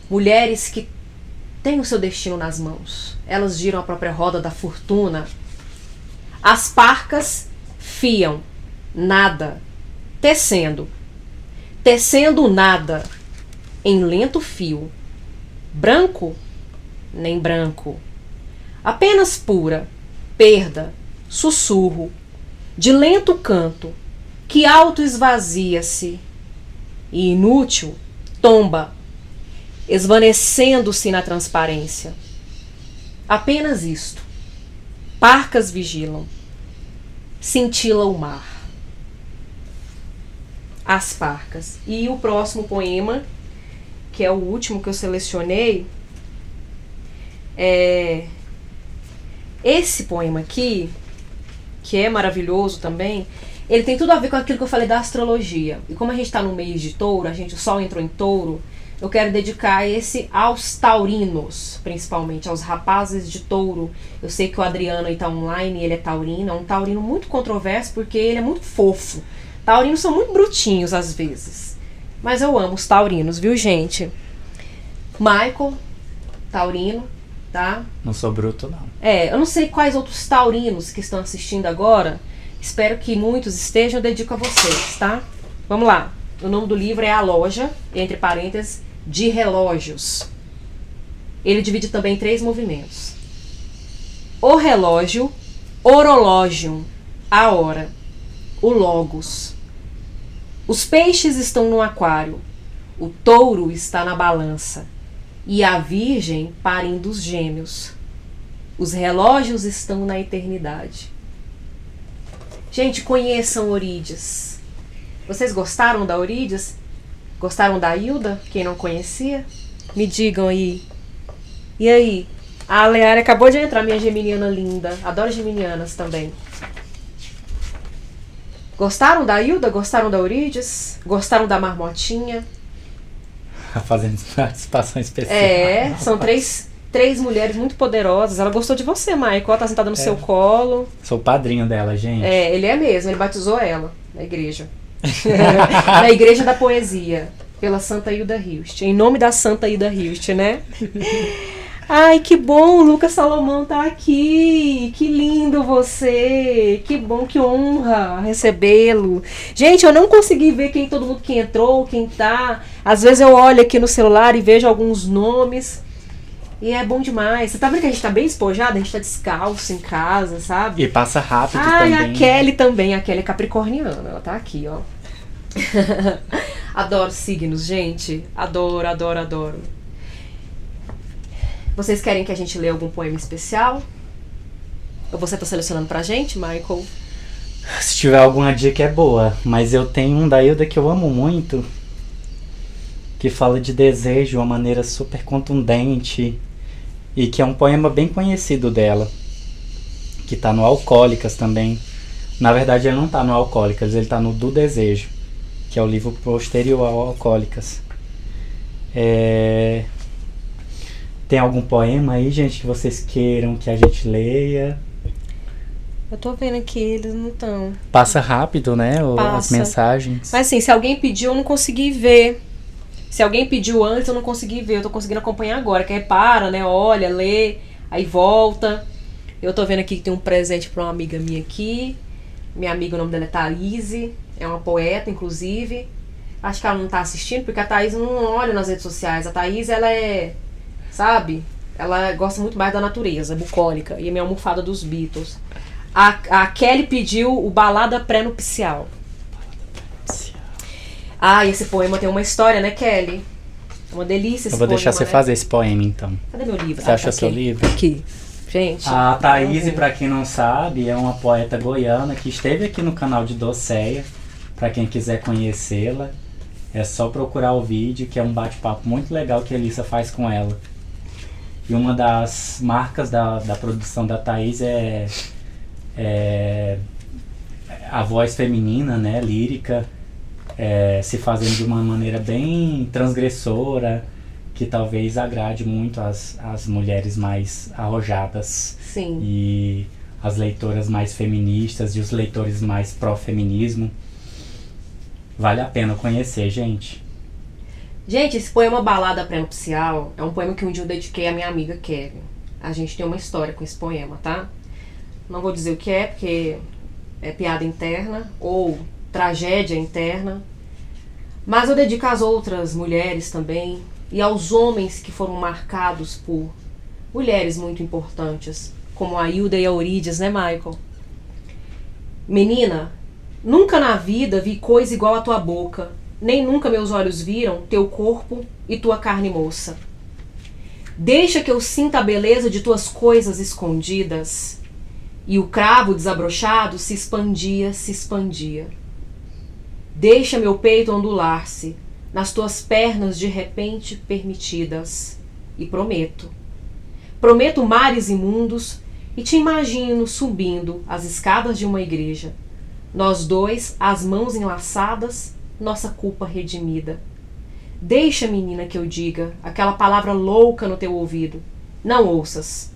Mulheres que têm o seu destino nas mãos. Elas giram a própria roda da fortuna. As parcas fiam, nada, tecendo. Tecendo nada. Em lento fio, branco? Nem branco, apenas pura, perda, sussurro, de lento canto, que alto esvazia-se e inútil tomba, esvanecendo-se na transparência. Apenas isto. Parcas vigilam. Cintila o mar as parcas. E o próximo poema, que é o último que eu selecionei, é esse poema aqui, que é maravilhoso também. Ele tem tudo a ver com aquilo que eu falei da astrologia. E como a gente está no mês de touro, a gente, o sol entrou em touro, eu quero dedicar esse aos taurinos, principalmente, aos rapazes de touro. Eu sei que o Adriano está online, ele é taurino, é um taurino muito controverso porque ele é muito fofo. Taurinos são muito brutinhos às vezes. Mas eu amo os taurinos, viu, gente? Michael, taurino, tá? Não sou bruto, não. É, eu não sei quais outros taurinos que estão assistindo agora. Espero que muitos estejam. Eu dedico a vocês, tá? Vamos lá. O nome do livro é A Loja, entre parênteses, de relógios. Ele divide também em três movimentos. O relógio, orológio, a hora, o logos. Os peixes estão no aquário, o touro está na balança e a virgem parindo os gêmeos. Os relógios estão na eternidade. Gente, conheçam Orídeas. Vocês gostaram da Orídeas? Gostaram da Hilda? Quem não conhecia? Me digam aí. E aí? A Leara acabou de entrar, minha geminiana linda. Adoro geminianas também. Gostaram da Hilda? Gostaram da Eurides? Gostaram da Marmotinha? Fazendo participação especial. É, são três, três mulheres muito poderosas. Ela gostou de você, Michael. Ela tá sentada no é. seu colo. Sou o padrinho dela, gente. É, ele é mesmo. Ele batizou ela na igreja. na igreja da poesia. Pela Santa Hilda Hilst. Em nome da Santa Hilda Hilst, né? Ai, que bom, o Lucas Salomão tá aqui. Que lindo você. Que bom, que honra recebê-lo. Gente, eu não consegui ver quem todo mundo que entrou, quem tá. Às vezes eu olho aqui no celular e vejo alguns nomes. E é bom demais. Você tá vendo que a gente tá bem espojada? A gente tá descalço em casa, sabe? E passa rápido Ai, também. a Kelly também. A Kelly é capricorniana. Ela tá aqui, ó. adoro signos, gente. Adoro, adoro, adoro. Vocês querem que a gente lê algum poema especial? Ou você tá selecionando pra gente, Michael? Se tiver alguma dica é boa, mas eu tenho um da Hilda que eu amo muito, que fala de desejo de uma maneira super contundente e que é um poema bem conhecido dela, que tá no Alcoólicas também. Na verdade, ele não tá no Alcoólicas, ele tá no Do Desejo, que é o livro posterior ao Alcoólicas. É... Tem algum poema aí, gente, que vocês queiram que a gente leia? Eu tô vendo aqui, eles não estão. Passa rápido, né? o- As Passa. mensagens. Mas assim, se alguém pediu, eu não consegui ver. Se alguém pediu antes, eu não consegui ver. Eu tô conseguindo acompanhar agora. Que aí para, né? Olha, lê, aí volta. Eu tô vendo aqui que tem um presente pra uma amiga minha aqui. Minha amiga, o nome dela é Thaís. É uma poeta, inclusive. Acho que ela não tá assistindo, porque a Thaís não olha nas redes sociais. A Thaís, ela é. Sabe? Ela gosta muito mais da natureza, bucólica. E é minha almofada dos Beatles. A, a Kelly pediu o Balada Pré-Nupcial. Ah, esse poema tem uma história, né, Kelly? É uma delícia esse Eu vou deixar poema, você né? fazer esse poema então. Cadê meu livro? Você Ah, acha tá seu aqui. livro? Aqui. Gente. A Thaís, Uhum. pra quem não sabe, é uma poeta goiana que esteve aqui no canal de Doceia. Pra quem quiser conhecê-la, é só procurar o vídeo, que é um bate-papo muito legal que a Elissa faz com ela. E uma das marcas da, da produção da Thaís é, é a voz feminina, né, lírica, é, se fazendo de uma maneira bem transgressora, que talvez agrade muito as, as mulheres mais arrojadas Sim. e as leitoras mais feministas e os leitores mais pró-feminismo. Vale a pena conhecer, gente. Gente, esse poema Balada Pré-Nupcial é um poema que um dia eu dediquei à minha amiga Kevin. A gente tem uma história com esse poema, tá? Não vou dizer o que é, porque é piada interna ou tragédia interna. Mas eu dedico às outras mulheres também e aos homens que foram marcados por mulheres muito importantes, como a Hilda e a Eurídias, né, Michael? Menina, nunca na vida vi coisa igual à tua boca, nem nunca meus olhos viram teu corpo e tua carne moça. Deixa que eu sinta a beleza de tuas coisas escondidas. E o cravo desabrochado se expandia, se expandia. Deixa meu peito ondular-se nas tuas pernas de repente permitidas. E prometo. Prometo mares imundos e te imagino subindo as escadas de uma igreja. Nós dois, as mãos enlaçadas, nossa culpa redimida. Deixa, menina, que eu diga aquela palavra louca no teu ouvido. Não ouças.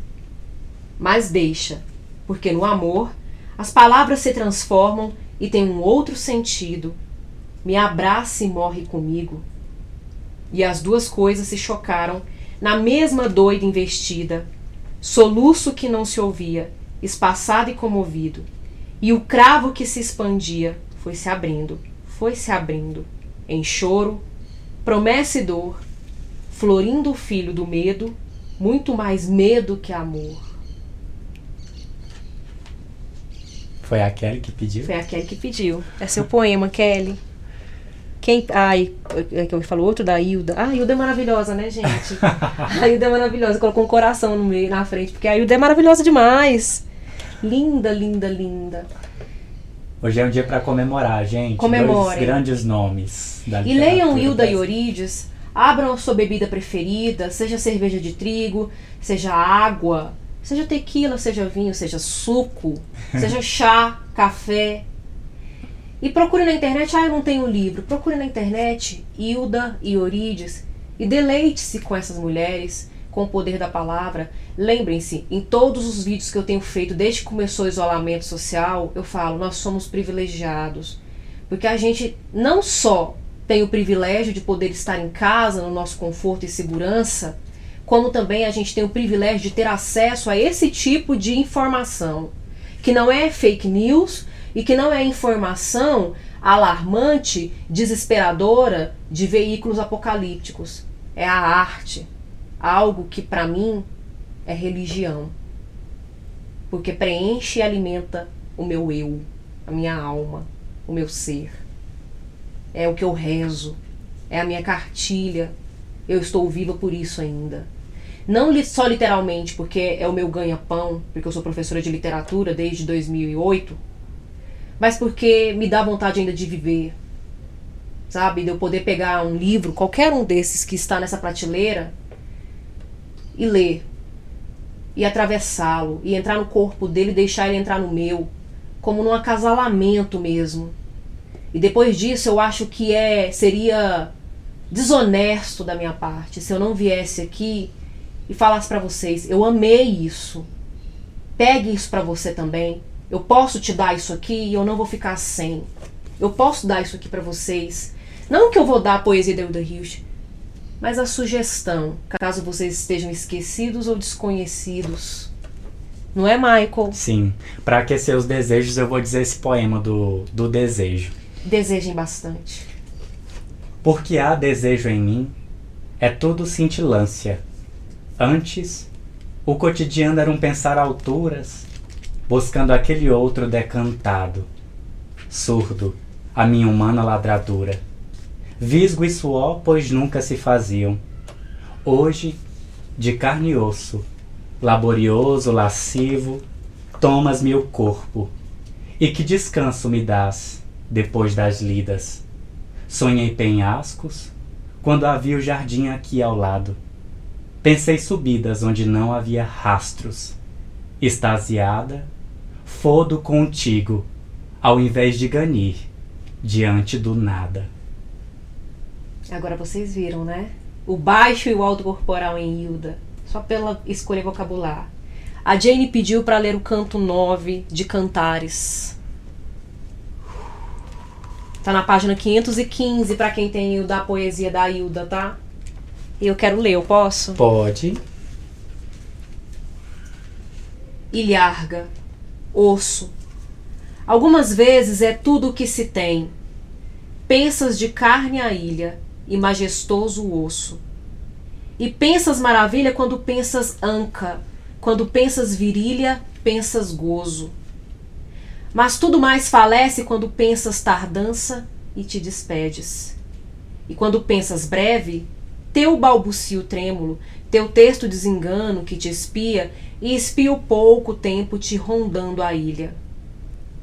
Mas deixa, porque no amor as palavras se transformam e têm um outro sentido. Me abraça e morre comigo. E as duas coisas se chocaram na mesma doida investida, soluço que não se ouvia, espaçado e comovido. E o cravo que se expandia foi se abrindo, foi se abrindo, em choro, promessa e dor, florindo o filho do medo, muito mais medo que amor. Foi a Kelly que pediu? Foi a Kelly que pediu. É seu poema, Kelly. Quem. Ai, é que eu falo outro da Hilda. Ah, a Hilda é maravilhosa, né, gente? A Hilda é maravilhosa. Colocou um coração no meio, na frente, porque a Hilda é maravilhosa demais. Linda, linda, linda. Hoje é um dia pra comemorar, gente. Comemorem. Dois grandes nomes da E leiam Hilda e. Eurídice. Abram a sua bebida preferida, seja cerveja de trigo, seja água, seja tequila, seja vinho, seja suco, seja chá, café. E procure na internet, ah, eu não tenho livro. Procure na internet Hilda e Eurídice e deleite-se com essas mulheres, com o poder da palavra. Lembrem-se, em todos os vídeos que eu tenho feito desde que começou o isolamento social, eu falo, nós somos privilegiados. Porque a gente não só tem o privilégio de poder estar em casa, no nosso conforto e segurança, como também a gente tem o privilégio de ter acesso a esse tipo de informação, que não é fake news e que não é informação alarmante, desesperadora de veículos apocalípticos. É a arte, algo que para mim é religião. Porque preenche e alimenta o meu eu, a minha alma, o meu ser. É o que eu rezo, é a minha cartilha. Eu estou viva por isso ainda. Não só literalmente, porque é o meu ganha-pão, porque eu sou professora de literatura desde 2008, mas porque me dá vontade ainda de viver. Sabe? De eu poder pegar um livro, qualquer um desses que está nessa prateleira, e ler. E atravessá-lo. E entrar no corpo dele e deixar ele entrar no meu. Como num acasalamento mesmo. E depois disso eu acho que é seria desonesto da minha parte se eu não viesse aqui e falasse para vocês, eu amei isso. Pegue isso para você também. Eu posso te dar isso aqui e eu não vou ficar sem. Eu posso dar isso aqui para vocês. Não que eu vou dar a poesia da Hilda Hilst, mas a sugestão, caso vocês estejam esquecidos ou desconhecidos. Não é, Michael? Sim. Para aquecer os desejos, eu vou dizer esse poema do, do desejo. Desejem bastante. Porque há desejo em mim, é tudo cintilância. Antes, o cotidiano era um pensar alturas, buscando aquele outro decantado. Surdo, a minha humana ladradura. Visgo e suor, pois nunca se faziam. Hoje, de carne e osso, laborioso, lascivo, tomas-me o corpo. E que descanso me dás depois das lidas. Sonhei penhascos quando havia o jardim aqui ao lado. Pensei subidas onde não havia rastros. Extasiada, fodo contigo, ao invés de ganir, diante do nada. Agora vocês viram, né? O baixo e o alto corporal em Hilda, só pela escolha vocabular. A Jane pediu para ler o canto 9 de Cantares. Tá na página 515 para quem tem o da poesia da Hilda, tá? Eu quero ler, eu posso? Pode. Ilharga, osso. Algumas vezes é tudo o que se tem. Pensas de carne a ilha e majestoso osso. E pensas maravilha quando pensas anca, quando pensas virilha, pensas gozo. Mas tudo mais falece quando pensas tardança e te despedes. E quando pensas breve, teu balbucio trêmulo, teu texto desengano que te espia e espia o pouco tempo te rondando a ilha.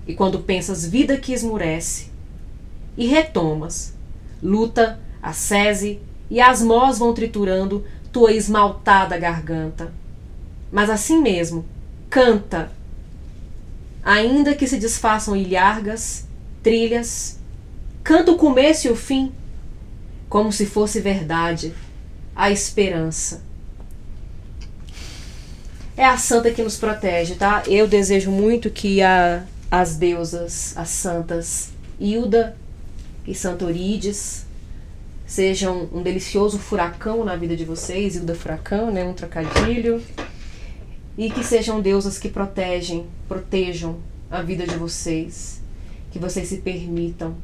E quando pensas vida que esmurece, e retomas, luta, a sese e as mós vão triturando tua esmaltada garganta. Mas assim mesmo, canta, ainda que se desfaçam ilhargas, trilhas, canta o começo e o fim, como se fosse verdade, a esperança. É a santa que nos protege, tá? Eu desejo muito que a, as deusas, as santas Hilda e Santorides sejam um delicioso furacão na vida de vocês, Hilda Furacão, né? Um trocadilho. E que sejam deusas que protegem, protejam a vida de vocês. Que vocês se permitam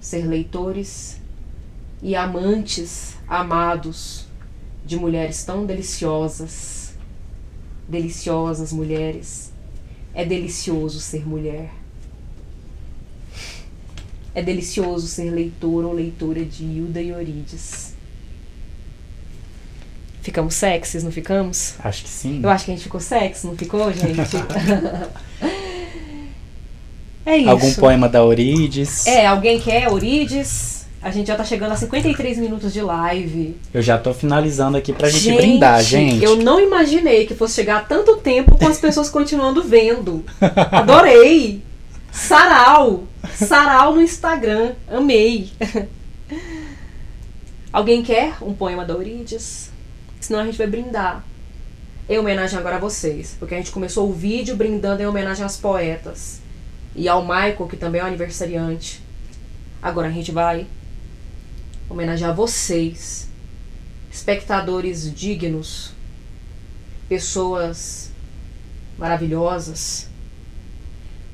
ser leitores e amantes, amados de mulheres tão deliciosas. Deliciosas mulheres. É delicioso ser mulher. É delicioso ser leitor ou leitora de Hilda e Orides. Ficamos sexys, não ficamos? Acho que sim. Eu acho que a gente ficou sexy, não ficou, gente? é isso. Algum poema da Orides? É, alguém quer Orides? A gente já tá chegando a 53 minutos de live. Eu já tô finalizando aqui pra gente, gente brindar, gente. Eu não imaginei que fosse chegar a tanto tempo com as pessoas continuando vendo. Adorei! Sarau! Sarau no Instagram. Amei! Alguém quer um poema da Euridice? Senão a gente vai brindar. Em homenagem agora a vocês. Porque a gente começou o vídeo brindando em homenagem às poetas. E ao Michael, que também é um aniversariante. Agora a gente vai homenagear vocês. espectadores dignos, pessoas maravilhosas.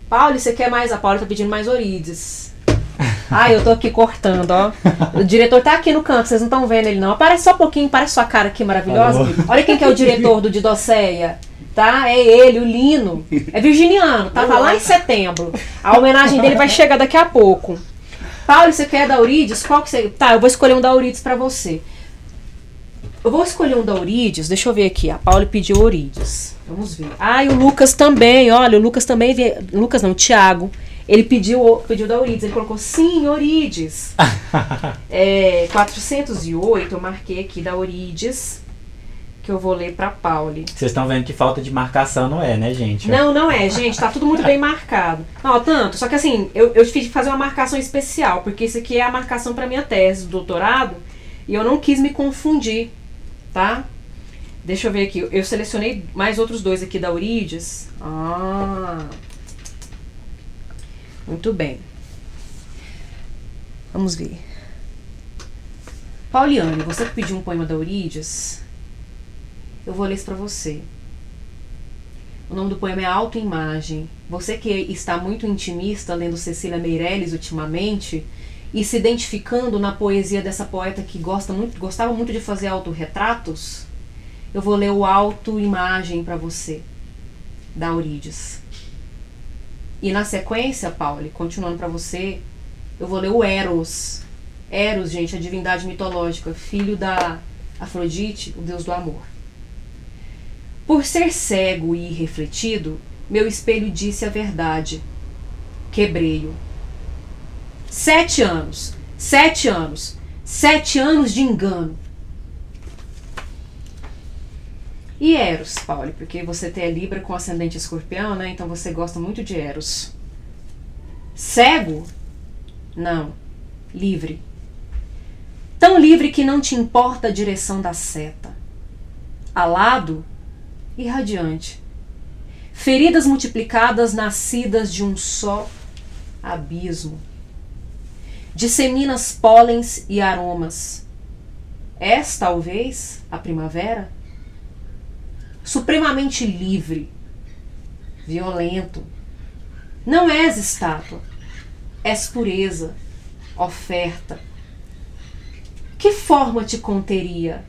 Paulo, você quer mais? A Paula tá pedindo mais Orides. Ah, eu tô aqui cortando, ó. O diretor tá aqui no canto, vocês não estão vendo ele não. Aparece só um pouquinho, parece sua cara aqui maravilhosa. Alô. Olha quem que é o diretor do Didocéia. Tá? É ele, o Lino. É virginiano, tava lá em setembro. A homenagem dele vai chegar daqui a pouco. Paulo, você quer da Eurides? Qual que você. Tá, eu vou escolher um da Eurides pra você. Eu vou escolher um da Eurides, deixa eu ver aqui. A Paula pediu Eurides. Vamos ver. Ah, e o Lucas também, olha, o Lucas também. Lucas não, o Thiago. Ele pediu, pediu da Eurides, ele colocou sim, Eurides. É, 408, eu marquei aqui da Eurides, que eu vou ler pra Pauli. Vocês estão vendo que falta de marcação não é, né, gente? Não, não é, gente. Tá tudo muito bem marcado. Não, tanto. Só que assim, eu, eu tive que fazer uma marcação especial, porque isso aqui é a marcação para minha tese do doutorado e eu não quis me confundir, tá? Deixa eu ver aqui. Eu selecionei mais outros dois aqui da Eurides. Ah. Muito bem. Vamos ver. Pauliane, você pediu um poema da Eurides, eu vou ler isso pra você. O nome do poema é Autoimagem. Você que está muito intimista lendo Cecília Meirelles ultimamente e se identificando na poesia dessa poeta que gosta muito, gostava muito de fazer autorretratos, eu vou ler o Autoimagem para você, da Eurides. E na sequência, Pauli, continuando para você, eu vou ler o Eros. Eros, gente, a divindade mitológica, filho da Afrodite, o deus do amor. Por ser cego e irrefletido, meu espelho disse a verdade. Quebrei-o. Sete anos, sete anos, sete anos de engano. E Eros, Pauli, porque você tem a Libra com ascendente escorpião, né? Então você gosta muito de Eros. Cego? Não. Livre. Tão livre que não te importa a direção da seta. Alado? Irradiante. Feridas multiplicadas nascidas de um só abismo. Disseminas pólens e aromas. És, talvez, a primavera? Supremamente livre, violento. Não és estátua, és pureza, oferta. Que forma te conteria?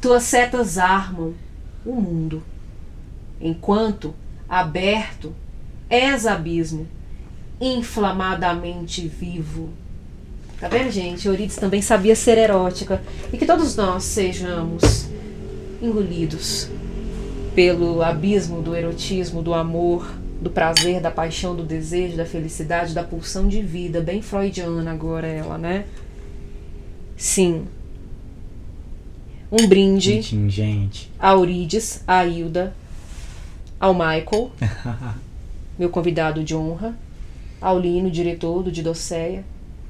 Tuas setas armam o mundo. Enquanto, aberto, és abismo, inflamadamente vivo. Tá vendo, gente? Euridice também sabia ser erótica. E que todos nós sejamos engolidos pelo abismo do erotismo, do amor, do prazer, da paixão, do desejo, da felicidade, da pulsão de vida. Bem freudiana agora ela, né? Sim. Um brinde Gente, gente. a Eurides, a Hilda, ao Michael, meu convidado de honra, ao Lino, diretor do Didocéia,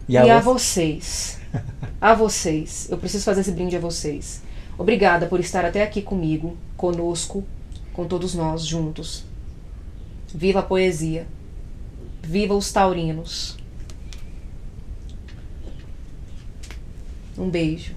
E e, a a vo- vocês. A vocês. Eu preciso fazer esse brinde a vocês. Obrigada por estar até aqui comigo, conosco, com todos nós juntos. Viva a poesia. Viva os taurinos. Um beijo.